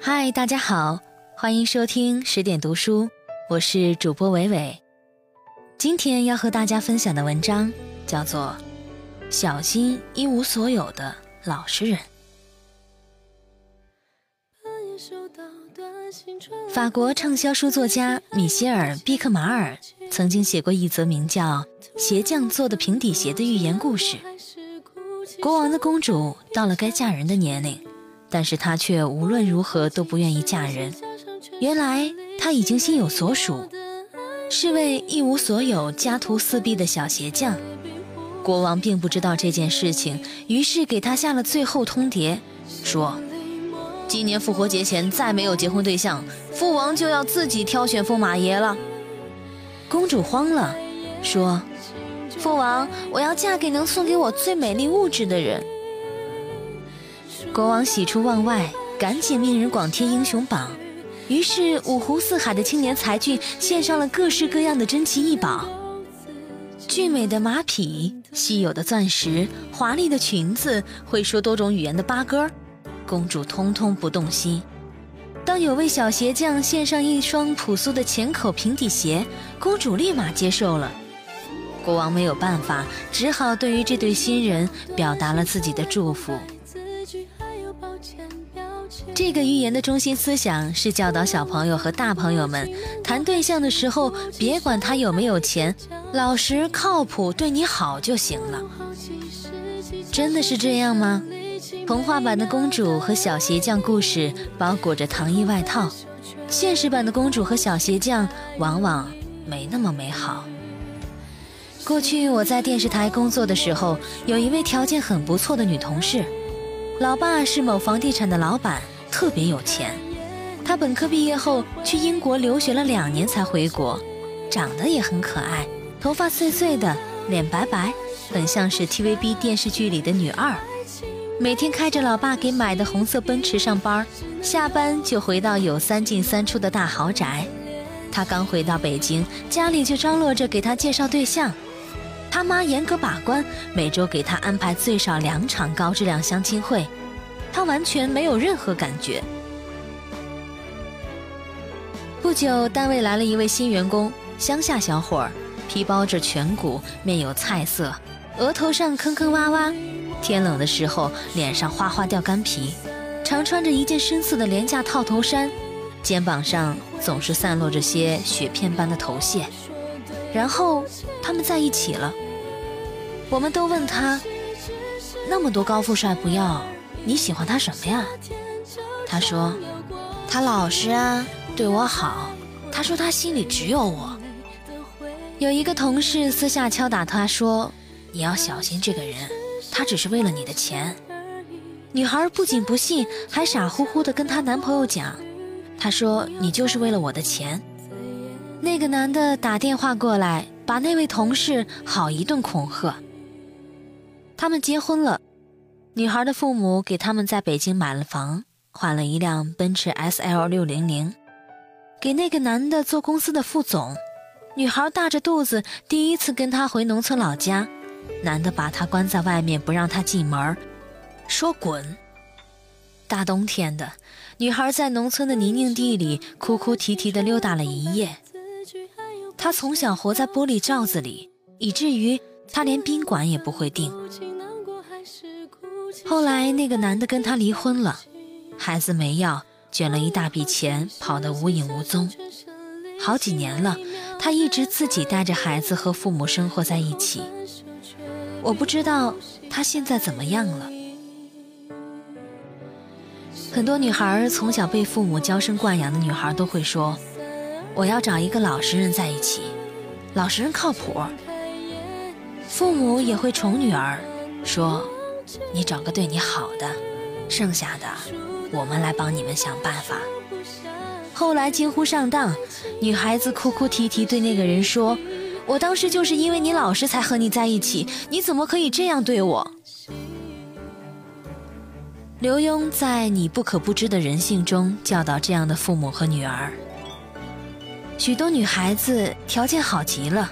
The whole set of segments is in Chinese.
嗨，大家好，欢迎收听十点读书，我是主播伟伟。今天要和大家分享的文章叫做《小心一无所有的老实人》。法国畅销书作家米歇尔·毕克马尔曾经写过一则名叫《鞋匠做的平底鞋》的寓言故事。国王的公主到了该嫁人的年龄。但是她却无论如何都不愿意嫁人。原来她已经心有所属，是位一无所有、家徒四壁的小鞋匠。国王并不知道这件事情，于是给他下了最后通牒，说：今年复活节前再没有结婚对象，父王就要自己挑选驸马爷了。公主慌了，说：父王，我要嫁给能送给我最美丽物质的人。国王喜出望外，赶紧命人广贴英雄榜。于是五湖四海的青年才俊献上了各式各样的珍奇异宝：俊美的马匹、稀有的钻石、华丽的裙子、会说多种语言的八哥。公主通通不动心。当有位小鞋匠献上一双朴素的浅口平底鞋，公主立马接受了。国王没有办法，只好对于这对新人表达了自己的祝福。这个寓言的中心思想是教导小朋友和大朋友们谈对象的时候，别管他有没有钱，老实靠谱，对你好就行了。真的是这样吗？童话版的公主和小鞋匠故事包裹着糖衣外套，现实版的公主和小鞋匠往往没那么美好。过去我在电视台工作的时候，有一位条件很不错的女同事，老爸是某房地产的老板。特别有钱，他本科毕业后去英国留学了两年才回国，长得也很可爱，头发碎碎的，脸白白，很像是 TVB 电视剧里的女二。每天开着老爸给买的红色奔驰上班，下班就回到有三进三出的大豪宅。他刚回到北京，家里就张罗着给他介绍对象，他妈严格把关，每周给他安排最少两场高质量相亲会。他完全没有任何感觉。不久，单位来了一位新员工，乡下小伙儿，皮包着颧骨，面有菜色，额头上坑坑洼洼，天冷的时候脸上哗哗掉干皮，常穿着一件深色的廉价套头衫，肩膀上总是散落着些雪片般的头屑。然后他们在一起了。我们都问他，那么多高富帅不要。你喜欢他什么呀？他说，他老实啊，对我好。他说他心里只有我。有一个同事私下敲打他说：“你要小心这个人，他只是为了你的钱。”女孩不仅不信，还傻乎乎的跟她男朋友讲：“他说你就是为了我的钱。”那个男的打电话过来，把那位同事好一顿恐吓。他们结婚了。女孩的父母给他们在北京买了房，换了一辆奔驰 S L 六零零，给那个男的做公司的副总。女孩大着肚子第一次跟他回农村老家，男的把她关在外面不让她进门，说滚。大冬天的，女孩在农村的泥泞地里哭哭啼啼地溜达了一夜。她从小活在玻璃罩子里，以至于她连宾馆也不会订。后来，那个男的跟她离婚了，孩子没要，卷了一大笔钱，跑得无影无踪。好几年了，她一直自己带着孩子和父母生活在一起。我不知道她现在怎么样了。很多女孩从小被父母娇生惯养的女孩都会说：“我要找一个老实人在一起，老实人靠谱。”父母也会宠女儿，说。你找个对你好的，剩下的我们来帮你们想办法。后来惊呼上当，女孩子哭哭啼啼对那个人说：“我当时就是因为你老实才和你在一起，你怎么可以这样对我？”刘墉在《你不可不知的人性》中教导这样的父母和女儿：许多女孩子条件好极了，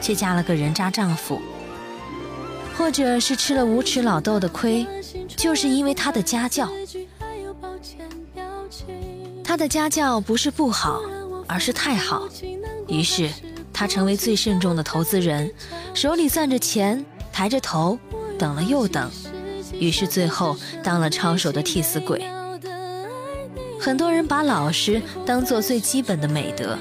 却嫁了个人渣丈夫。或者是吃了无耻老豆的亏，就是因为他的家教。他的家教不是不好，而是太好。于是他成为最慎重的投资人，手里攥着钱，抬着头，等了又等，于是最后当了抄手的替死鬼。很多人把老实当做最基本的美德，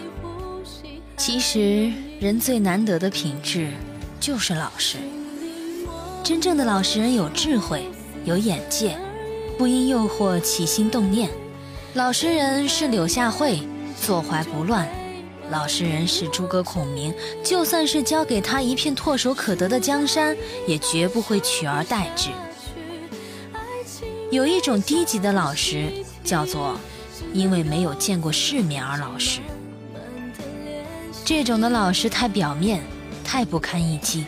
其实人最难得的品质就是老实。真正的老实人有智慧，有眼界，不因诱惑起心动念。老实人是柳下惠，坐怀不乱；老实人是诸葛孔明，就算是交给他一片唾手可得的江山，也绝不会取而代之。有一种低级的老实，叫做因为没有见过世面而老实。这种的老实太表面，太不堪一击。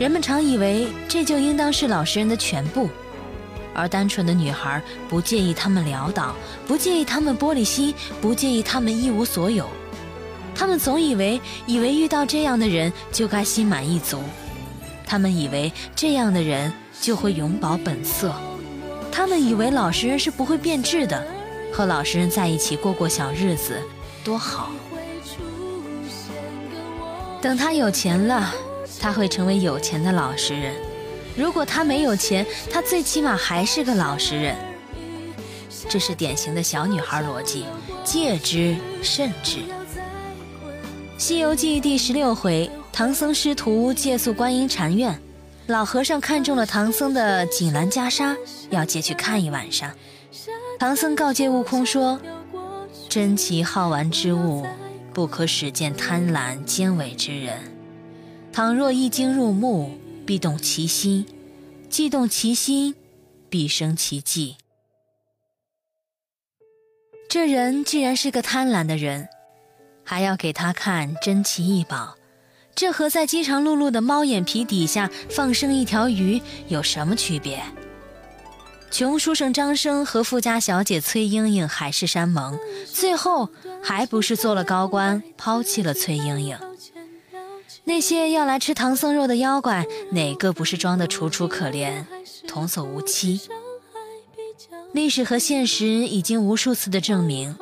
人们常以为这就应当是老实人的全部，而单纯的女孩不介意他们潦倒，不介意他们玻璃心，不介意他们一无所有。他们总以为，以为遇到这样的人就该心满意足，他们以为这样的人就会永葆本色，他们以为老实人是不会变质的，和老实人在一起过过小日子多好。等他有钱了。他会成为有钱的老实人。如果他没有钱，他最起码还是个老实人。这是典型的小女孩逻辑，戒之慎之。《西游记》第十六回，唐僧师徒借宿观音禅院，老和尚看中了唐僧的锦兰袈裟，要借去看一晚上。唐僧告诫悟空说：“珍奇好玩之物，不可使见贪婪奸伪之人。”倘若一经入目，必动其心；既动其心，必生其计。这人既然是个贪婪的人，还要给他看珍奇异宝，这和在饥肠辘辘的猫眼皮底下放生一条鱼有什么区别？穷书生张生和富家小姐崔莺莺海誓山盟，最后还不是做了高官，抛弃了崔莺莺？那些要来吃唐僧肉的妖怪，哪个不是装得楚楚可怜、童叟无欺？历史和现实已经无数次的证明，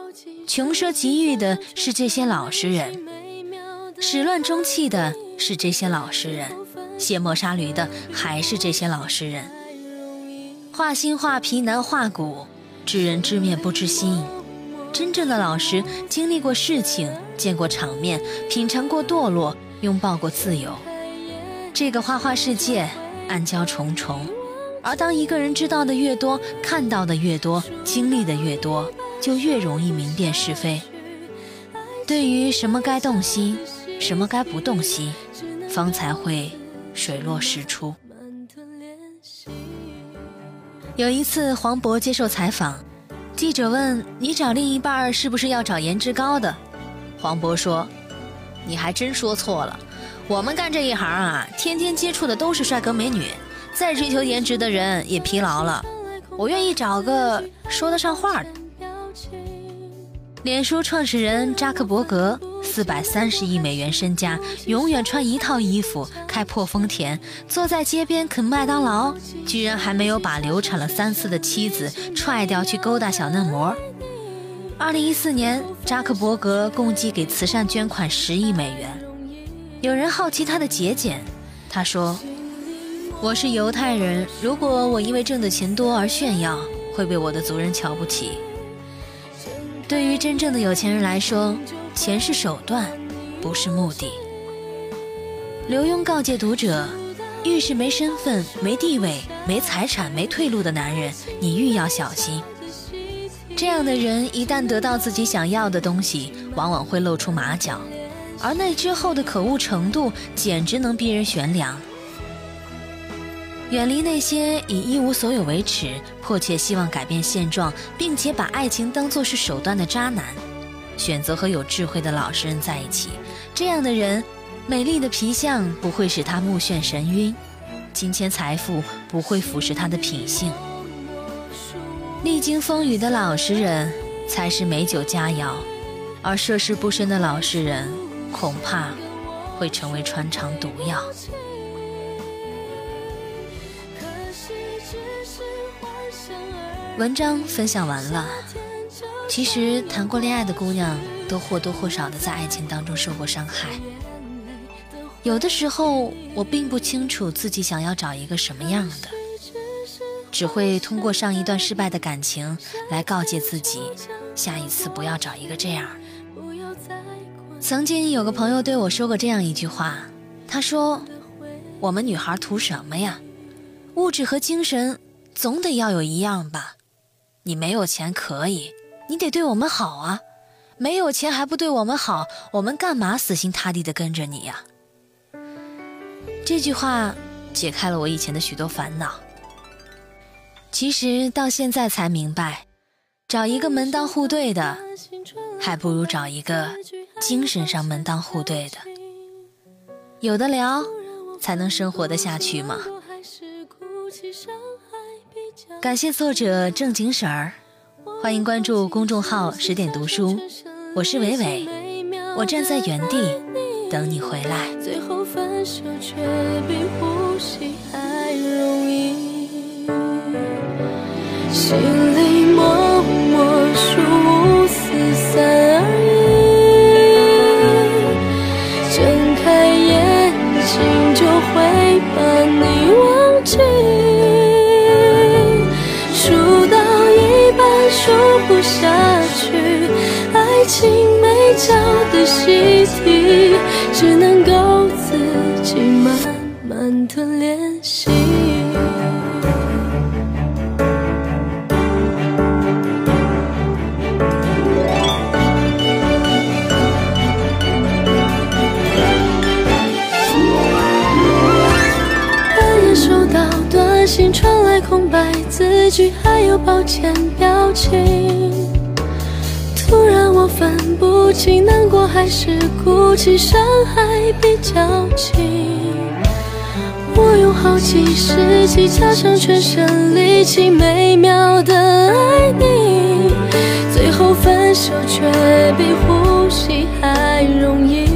穷奢极欲的是这些老实人，始乱终弃的是这些老实人，卸磨杀驴的还是这些老实人。画心画皮难画骨，知人知面不知心。真正的老实，经历过事情，见过场面，品尝过堕落。拥抱过自由，这个花花世界暗礁重重，而当一个人知道的越多，看到的越多，经历的越多，就越容易明辨是非。对于什么该动心，什么该不动心，方才会水落石出。有一次，黄渤接受采访，记者问：“你找另一半是不是要找颜值高的？”黄渤说。你还真说错了，我们干这一行啊，天天接触的都是帅哥美女，再追求颜值的人也疲劳了。我愿意找个说得上话的。脸书创始人扎克伯格，四百三十亿美元身家，永远穿一套衣服，开破丰田，坐在街边啃麦当劳，居然还没有把流产了三次的妻子踹掉去勾搭小嫩模。二零一四年，扎克伯格共计给慈善捐款十亿美元。有人好奇他的节俭，他说：“我是犹太人，如果我因为挣的钱多而炫耀，会被我的族人瞧不起。”对于真正的有钱人来说，钱是手段，不是目的。刘墉告诫读者：遇是没身份、没地位、没财产、没退路的男人，你愈要小心。这样的人一旦得到自己想要的东西，往往会露出马脚，而那之后的可恶程度，简直能逼人悬梁。远离那些以一无所有为耻、迫切希望改变现状，并且把爱情当作是手段的渣男，选择和有智慧的老实人在一起。这样的人，美丽的皮相不会使他目眩神晕，金钱财富不会腐蚀他的品性。历经风雨的老实人才是美酒佳肴，而涉世不深的老实人恐怕会成为穿肠毒药。文章分享完了，其实谈过恋爱的姑娘，都或多或少的在爱情当中受过伤害。有的时候，我并不清楚自己想要找一个什么样的，只会通过上一段失败的感情来告诫自己，下一次不要找一个这样。曾经有个朋友对我说过这样一句话，他说：“我们女孩图什么呀？物质和精神总得要有一样吧？你没有钱可以，你得对我们好啊！没有钱还不对我们好，我们干嘛死心塌地的跟着你呀？”这句话解开了我以前的许多烦恼。其实到现在才明白，找一个门当户对的，还不如找一个。精神上门当户对的，有的聊，才能生活得下去吗？感谢作者正经婶儿，欢迎关注公众号十点读书，我是伟伟，我站在原地等你回来。最后分手却比呼吸还容易，心里默默数五四三二一。把你忘记，数到一半数不下去，爱情没教的习题，只能够自己慢慢的练习。信传来空白字句还有抱歉表情，突然我分不清难过还是哭泣，伤害比较轻。我用好几世纪加上全身力气，美妙的爱你，最后分手却比呼吸还容易。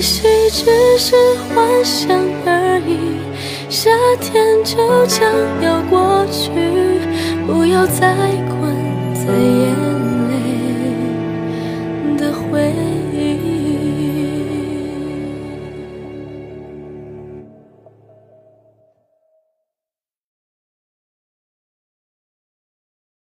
也许只是幻想而已，夏天就将要过去，不要再困在夜。